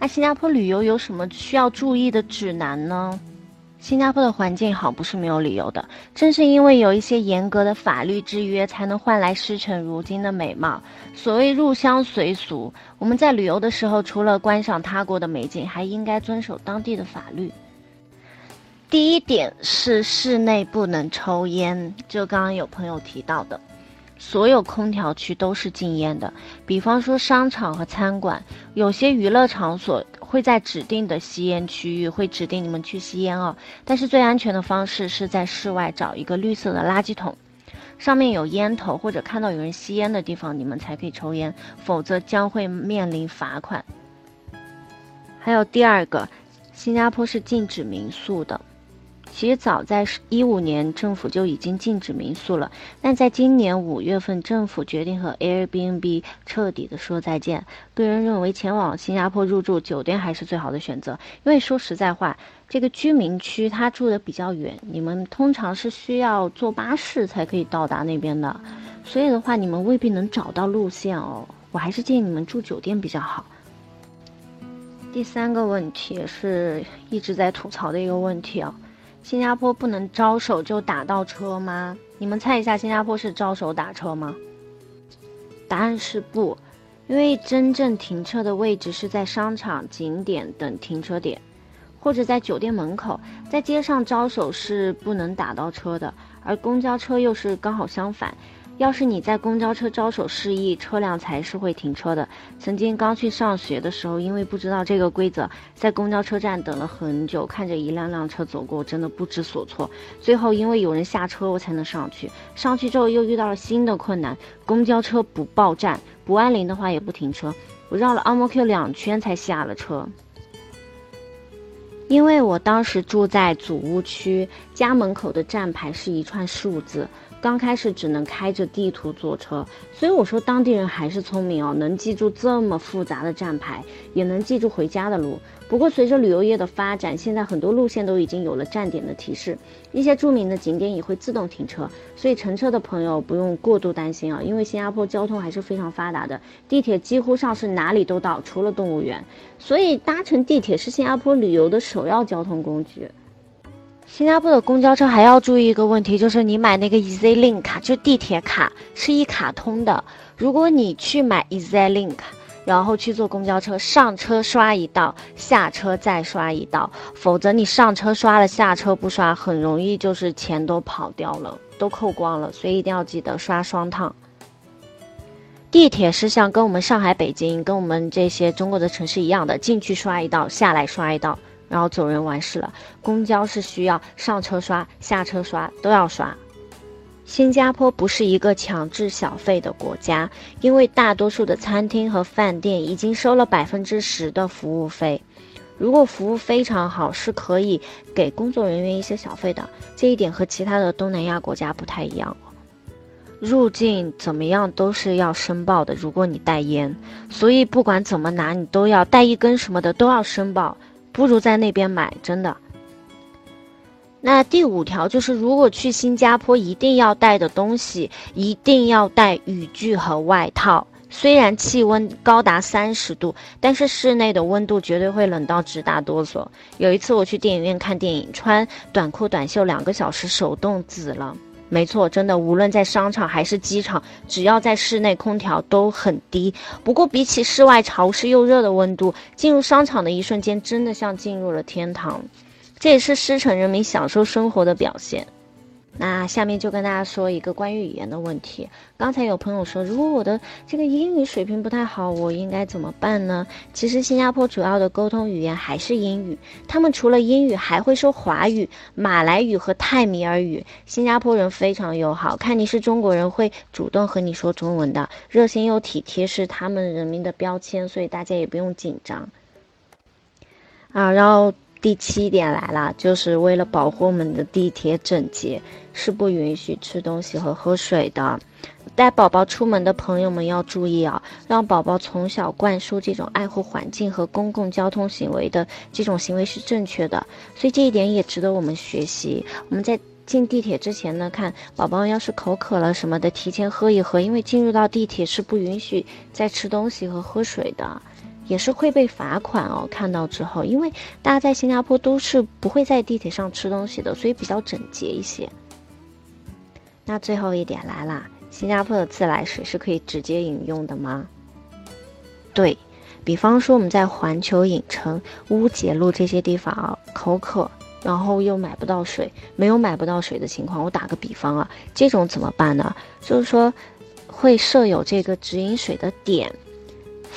那新加坡旅游有什么需要注意的指南呢？新加坡的环境好不是没有理由的，正是因为有一些严格的法律制约，才能换来诗城如今的美貌。所谓入乡随俗，我们在旅游的时候，除了观赏他国的美景，还应该遵守当地的法律。第一点是室内不能抽烟，就刚刚有朋友提到的。所有空调区都是禁烟的，比方说商场和餐馆，有些娱乐场所会在指定的吸烟区域会指定你们去吸烟哦。但是最安全的方式是在室外找一个绿色的垃圾桶，上面有烟头或者看到有人吸烟的地方，你们才可以抽烟，否则将会面临罚款。还有第二个，新加坡是禁止民宿的。其实早在一五年，政府就已经禁止民宿了。但在今年五月份，政府决定和 Airbnb 彻底的说再见。个人认为，前往新加坡入住酒店还是最好的选择。因为说实在话，这个居民区它住的比较远，你们通常是需要坐巴士才可以到达那边的。所以的话，你们未必能找到路线哦。我还是建议你们住酒店比较好。第三个问题是一直在吐槽的一个问题啊。新加坡不能招手就打到车吗？你们猜一下，新加坡是招手打车吗？答案是不，因为真正停车的位置是在商场、景点等停车点，或者在酒店门口，在街上招手是不能打到车的，而公交车又是刚好相反。要是你在公交车招手示意，车辆才是会停车的。曾经刚去上学的时候，因为不知道这个规则，在公交车站等了很久，看着一辆辆车走过，真的不知所措。最后因为有人下车，我才能上去。上去之后又遇到了新的困难，公交车不报站，不按铃的话也不停车。我绕了 AMQ 两圈才下了车。因为我当时住在祖屋区，家门口的站牌是一串数字。刚开始只能开着地图坐车，所以我说当地人还是聪明哦，能记住这么复杂的站牌，也能记住回家的路。不过随着旅游业的发展，现在很多路线都已经有了站点的提示，一些著名的景点也会自动停车，所以乘车的朋友不用过度担心啊，因为新加坡交通还是非常发达的，地铁几乎上是哪里都到，除了动物园，所以搭乘地铁是新加坡旅游的首要交通工具。新加坡的公交车还要注意一个问题，就是你买那个 EasyLink 卡，就地铁卡是一卡通的。如果你去买 EasyLink，然后去坐公交车，上车刷一道，下车再刷一道，否则你上车刷了，下车不刷，很容易就是钱都跑掉了，都扣光了。所以一定要记得刷双趟。地铁是像跟我们上海、北京，跟我们这些中国的城市一样的，进去刷一道，下来刷一道。然后走人完事了。公交是需要上车刷、下车刷都要刷。新加坡不是一个强制小费的国家，因为大多数的餐厅和饭店已经收了百分之十的服务费。如果服务非常好，是可以给工作人员一些小费的。这一点和其他的东南亚国家不太一样。入境怎么样都是要申报的。如果你带烟，所以不管怎么拿，你都要带一根什么的都要申报。不如在那边买，真的。那第五条就是，如果去新加坡，一定要带的东西，一定要带雨具和外套。虽然气温高达三十度，但是室内的温度绝对会冷到直打哆嗦。有一次我去电影院看电影，穿短裤短袖两个小时，手冻紫了。没错，真的，无论在商场还是机场，只要在室内，空调都很低。不过，比起室外潮湿又热的温度，进入商场的一瞬间，真的像进入了天堂。这也是狮城人民享受生活的表现。那下面就跟大家说一个关于语言的问题。刚才有朋友说，如果我的这个英语水平不太好，我应该怎么办呢？其实新加坡主要的沟通语言还是英语，他们除了英语还会说华语、马来语和泰米尔语。新加坡人非常友好，看你是中国人会主动和你说中文的，热心又体贴是他们人民的标签，所以大家也不用紧张。啊，然后。第七点来了，就是为了保护我们的地铁整洁，是不允许吃东西和喝水的。带宝宝出门的朋友们要注意啊，让宝宝从小灌输这种爱护环境和公共交通行为的这种行为是正确的。所以这一点也值得我们学习。我们在进地铁之前呢，看宝宝要是口渴了什么的，提前喝一喝，因为进入到地铁是不允许再吃东西和喝水的。也是会被罚款哦。看到之后，因为大家在新加坡都是不会在地铁上吃东西的，所以比较整洁一些。那最后一点来啦，新加坡的自来水是可以直接饮用的吗？对比方说我们在环球影城、乌节路这些地方啊，口渴。然后又买不到水，没有买不到水的情况，我打个比方啊，这种怎么办呢？就是说，会设有这个直饮水的点，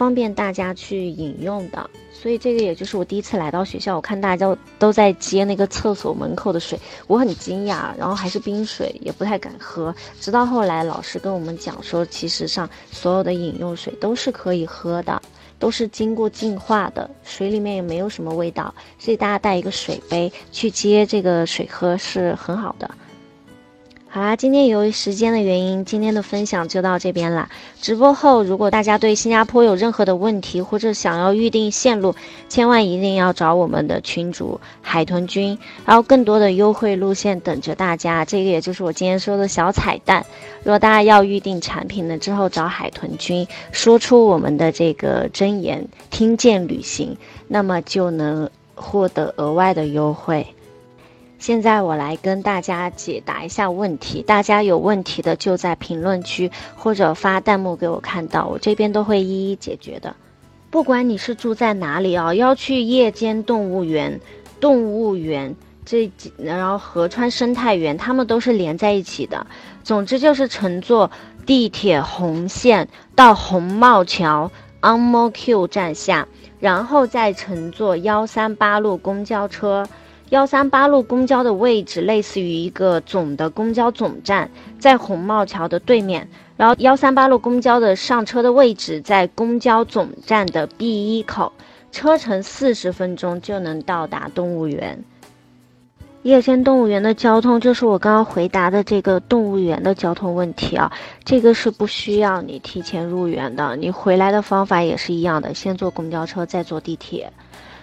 方便大家去饮用的。所以这个也就是我第一次来到学校，我看大家都在接那个厕所门口的水，我很惊讶，然后还是冰水，也不太敢喝。直到后来老师跟我们讲说，其实上所有的饮用水都是可以喝的。都是经过净化的，水里面也没有什么味道，所以大家带一个水杯去接这个水喝是很好的。好啦，今天由于时间的原因，今天的分享就到这边啦。直播后，如果大家对新加坡有任何的问题，或者想要预定线路，千万一定要找我们的群主海豚君，然后更多的优惠路线等着大家。这个也就是我今天说的小彩蛋。如果大家要预定产品呢，之后找海豚君，说出我们的这个真言，听见旅行，那么就能获得额外的优惠。现在我来跟大家解答一下问题，大家有问题的就在评论区或者发弹幕给我看到，我这边都会一一解决的。不管你是住在哪里啊，要去夜间动物园、动物园这几，然后河川生态园，它们都是连在一起的。总之就是乘坐地铁红线到红帽桥 （On Mo Q） 站下，然后再乘坐幺三八路公交车。幺三八路公交的位置类似于一个总的公交总站，在红帽桥的对面。然后幺三八路公交的上车的位置在公交总站的 B 一口，车程四十分钟就能到达动物园。夜间动物园的交通就是我刚刚回答的这个动物园的交通问题啊，这个是不需要你提前入园的，你回来的方法也是一样的，先坐公交车再坐地铁。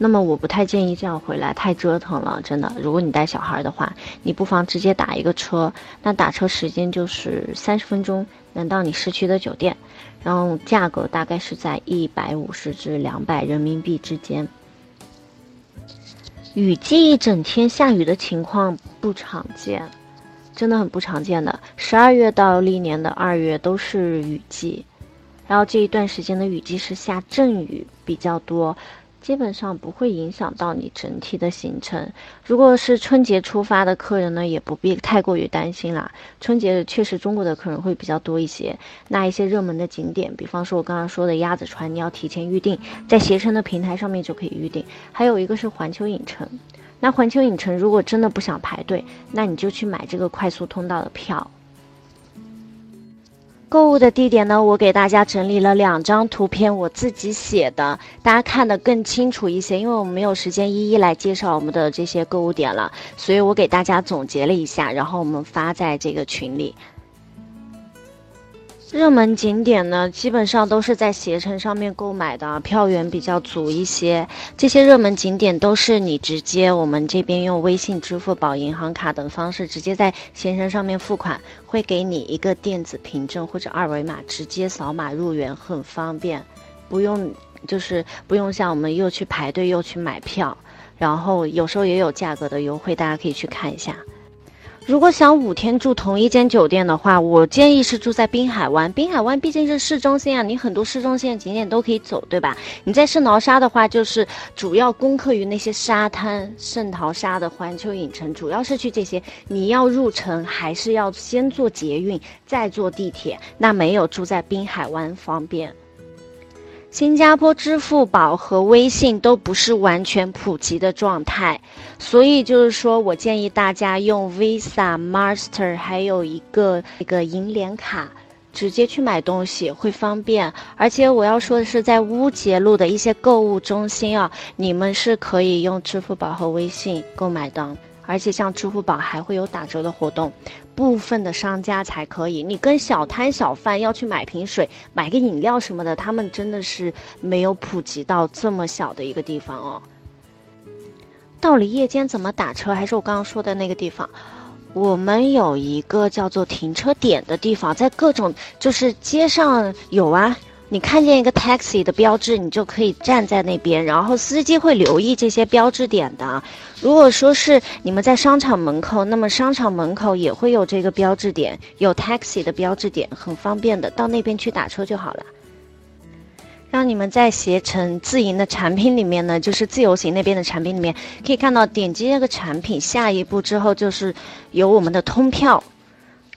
那么我不太建议这样回来，太折腾了，真的。如果你带小孩的话，你不妨直接打一个车，那打车时间就是三十分钟，能到你市区的酒店，然后价格大概是在一百五十至两百人民币之间。雨季一整天下雨的情况不常见，真的很不常见的。十二月到历年的二月都是雨季，然后这一段时间的雨季是下阵雨比较多。基本上不会影响到你整体的行程。如果是春节出发的客人呢，也不必太过于担心啦。春节确实中国的客人会比较多一些。那一些热门的景点，比方说我刚刚说的鸭子船，你要提前预定，在携程的平台上面就可以预定。还有一个是环球影城，那环球影城如果真的不想排队，那你就去买这个快速通道的票。购物的地点呢？我给大家整理了两张图片，我自己写的，大家看得更清楚一些。因为我们没有时间一一来介绍我们的这些购物点了，所以我给大家总结了一下，然后我们发在这个群里。热门景点呢，基本上都是在携程上面购买的，票源比较足一些。这些热门景点都是你直接我们这边用微信、支付宝、银行卡等方式直接在携程上面付款，会给你一个电子凭证或者二维码，直接扫码入园，很方便，不用就是不用像我们又去排队又去买票，然后有时候也有价格的优惠，大家可以去看一下。如果想五天住同一间酒店的话，我建议是住在滨海湾。滨海湾毕竟是市中心啊，你很多市中心的景点都可以走，对吧？你在圣淘沙的话，就是主要攻克于那些沙滩，圣淘沙的环球影城，主要是去这些。你要入城，还是要先坐捷运，再坐地铁，那没有住在滨海湾方便。新加坡支付宝和微信都不是完全普及的状态，所以就是说我建议大家用 Visa、Master，还有一个一个银联卡，直接去买东西会方便。而且我要说的是，在乌节路的一些购物中心啊，你们是可以用支付宝和微信购买的。而且像支付宝还会有打折的活动，部分的商家才可以。你跟小摊小贩要去买瓶水、买个饮料什么的，他们真的是没有普及到这么小的一个地方哦。到了夜间怎么打车？还是我刚刚说的那个地方，我们有一个叫做停车点的地方，在各种就是街上有啊。你看见一个 taxi 的标志，你就可以站在那边，然后司机会留意这些标志点的。如果说是你们在商场门口，那么商场门口也会有这个标志点，有 taxi 的标志点，很方便的，到那边去打车就好了。让你们在携程自营的产品里面呢，就是自由行那边的产品里面，可以看到点击这个产品，下一步之后就是有我们的通票。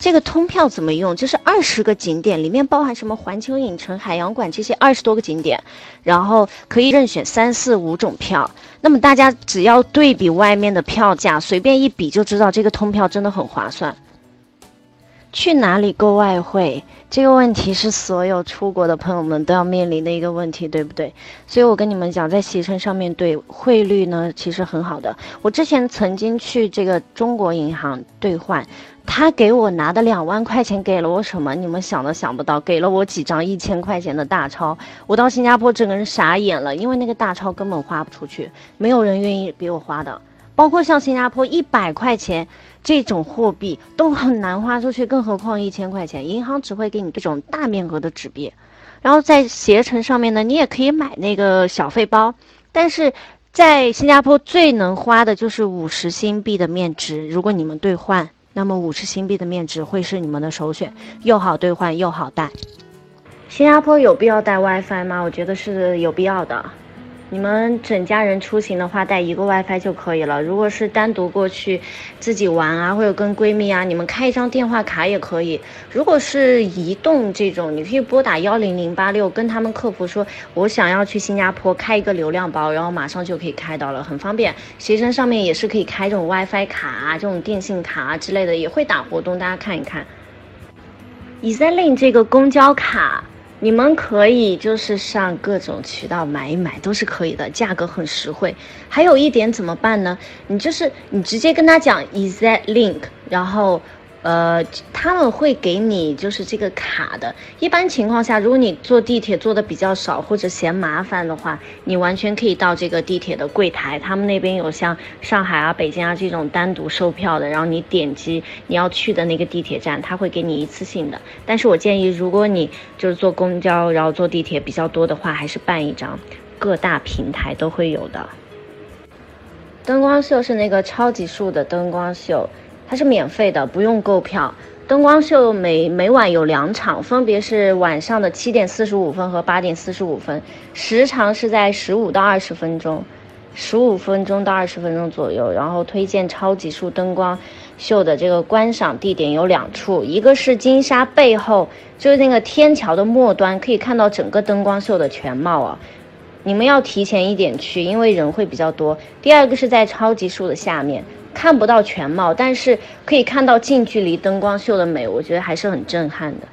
这个通票怎么用？就是二十个景点里面包含什么环球影城、海洋馆这些二十多个景点，然后可以任选三四五种票。那么大家只要对比外面的票价，随便一比就知道这个通票真的很划算。去哪里购外汇？这个问题是所有出国的朋友们都要面临的一个问题，对不对？所以我跟你们讲，在携程上面对汇率呢，其实很好的。我之前曾经去这个中国银行兑换，他给我拿的两万块钱给了我什么？你们想都想不到，给了我几张一千块钱的大钞。我到新加坡整个人傻眼了，因为那个大钞根本花不出去，没有人愿意给我花的。包括像新加坡一百块钱这种货币都很难花出去，更何况一千块钱，银行只会给你这种大面额的纸币。然后在携程上面呢，你也可以买那个小费包，但是在新加坡最能花的就是五十新币的面值。如果你们兑换，那么五十新币的面值会是你们的首选，又好兑换又好带。新加坡有必要带 WiFi 吗？我觉得是有必要的。你们整家人出行的话，带一个 WiFi 就可以了。如果是单独过去自己玩啊，或者跟闺蜜啊，你们开一张电话卡也可以。如果是移动这种，你可以拨打幺零零八六，跟他们客服说，我想要去新加坡开一个流量包，然后马上就可以开到了，很方便。携程上面也是可以开这种 WiFi 卡啊，这种电信卡啊之类的，也会打活动，大家看一看。EasyLink 这个公交卡。你们可以就是上各种渠道买一买，都是可以的，价格很实惠。还有一点怎么办呢？你就是你直接跟他讲 is that link，然后。呃，他们会给你就是这个卡的。一般情况下，如果你坐地铁坐的比较少或者嫌麻烦的话，你完全可以到这个地铁的柜台，他们那边有像上海啊、北京啊这种单独售票的，然后你点击你要去的那个地铁站，他会给你一次性的。但是我建议，如果你就是坐公交然后坐地铁比较多的话，还是办一张，各大平台都会有的。灯光秀是那个超级树的灯光秀。它是免费的，不用购票。灯光秀每每晚有两场，分别是晚上的七点四十五分和八点四十五分，时长是在十五到二十分钟，十五分钟到二十分钟左右。然后推荐超级树灯光秀的这个观赏地点有两处，一个是金沙背后，就是那个天桥的末端，可以看到整个灯光秀的全貌啊。你们要提前一点去，因为人会比较多。第二个是在超级树的下面。看不到全貌，但是可以看到近距离灯光秀的美，我觉得还是很震撼的。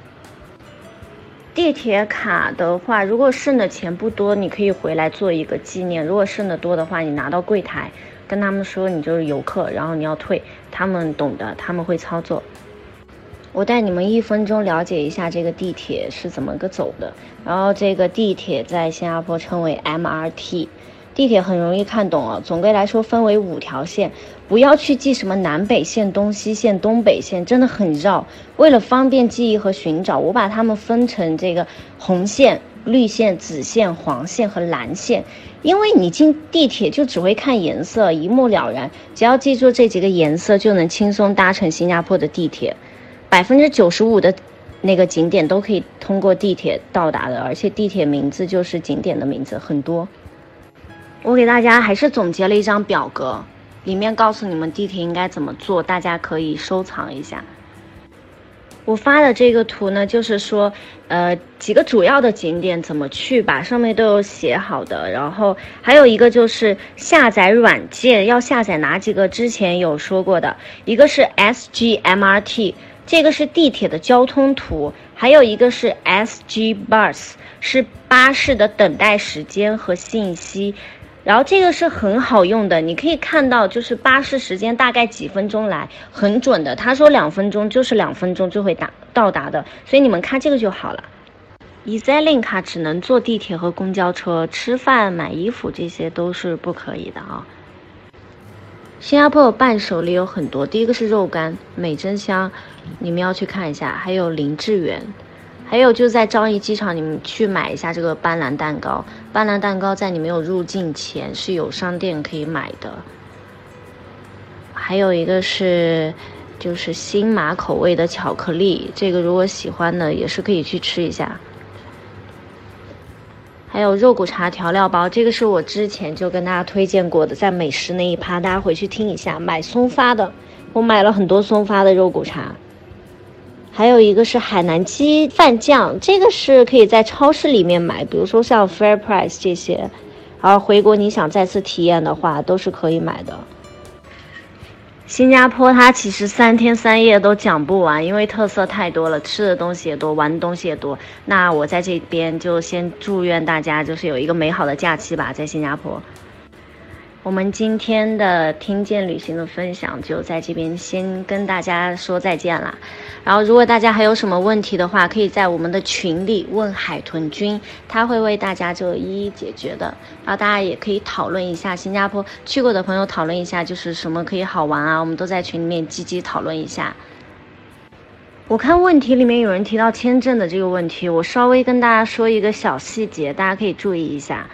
地铁卡的话，如果剩的钱不多，你可以回来做一个纪念；如果剩的多的话，你拿到柜台跟他们说你就是游客，然后你要退，他们懂的，他们会操作。我带你们一分钟了解一下这个地铁是怎么个走的。然后这个地铁在新加坡称为 MRT。地铁很容易看懂啊，总归来说分为五条线，不要去记什么南北线、东西线、东北线，真的很绕。为了方便记忆和寻找，我把它们分成这个红线、绿线、紫线、黄线和蓝线。因为你进地铁就只会看颜色，一目了然。只要记住这几个颜色，就能轻松搭乘新加坡的地铁。百分之九十五的那个景点都可以通过地铁到达的，而且地铁名字就是景点的名字，很多。我给大家还是总结了一张表格，里面告诉你们地铁应该怎么做，大家可以收藏一下。我发的这个图呢，就是说，呃，几个主要的景点怎么去吧，上面都有写好的。然后还有一个就是下载软件，要下载哪几个？之前有说过的，一个是 SGMRT，这个是地铁的交通图，还有一个是 SGBus，是巴士的等待时间和信息。然后这个是很好用的，你可以看到就是巴士时间大概几分钟来，很准的。他说两分钟就是两分钟就会达到达的，所以你们看这个就好了。EasyLink 卡只能坐地铁和公交车，吃饭、买衣服这些都是不可以的啊。新加坡伴手礼有很多，第一个是肉干，美珍香，你们要去看一下，还有林志远。还有就在樟宜机场，你们去买一下这个斑斓蛋糕。斑斓蛋糕在你没有入境前是有商店可以买的。还有一个是，就是新马口味的巧克力，这个如果喜欢的也是可以去吃一下。还有肉骨茶调料包，这个是我之前就跟大家推荐过的，在美食那一趴，大家回去听一下。买松发的，我买了很多松发的肉骨茶。还有一个是海南鸡饭酱，这个是可以在超市里面买，比如说像 Fair Price 这些。然后回国你想再次体验的话，都是可以买的。新加坡它其实三天三夜都讲不完，因为特色太多了，吃的东西也多，玩的东西也多。那我在这边就先祝愿大家就是有一个美好的假期吧，在新加坡。我们今天的听见旅行的分享就在这边先跟大家说再见啦。然后，如果大家还有什么问题的话，可以在我们的群里问海豚君，他会为大家就一一解决的。然后大家也可以讨论一下新加坡去过的朋友讨论一下，就是什么可以好玩啊，我们都在群里面积极讨论一下。我看问题里面有人提到签证的这个问题，我稍微跟大家说一个小细节，大家可以注意一下。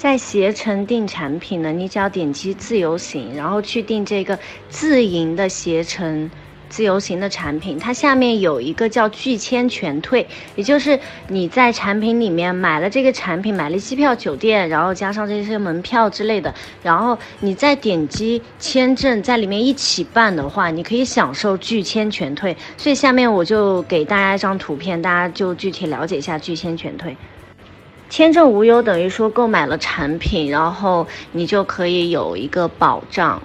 在携程订产品呢，你只要点击自由行，然后去订这个自营的携程自由行的产品，它下面有一个叫拒签全退，也就是你在产品里面买了这个产品，买了机票、酒店，然后加上这些门票之类的，然后你再点击签证在里面一起办的话，你可以享受拒签全退。所以下面我就给大家一张图片，大家就具体了解一下拒签全退。签证无忧等于说购买了产品，然后你就可以有一个保障。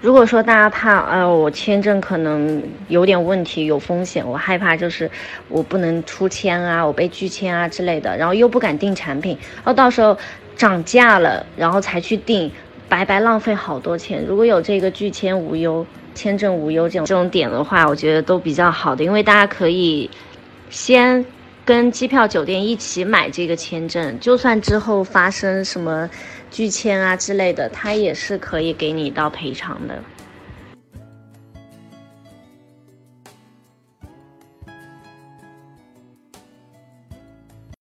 如果说大家怕，哎，我签证可能有点问题，有风险，我害怕就是我不能出签啊，我被拒签啊之类的，然后又不敢订产品，然后到时候涨价了，然后才去订，白白浪费好多钱。如果有这个拒签无忧、签证无忧这种这种点的话，我觉得都比较好的，因为大家可以先。跟机票、酒店一起买这个签证，就算之后发生什么拒签啊之类的，他也是可以给你到赔偿的。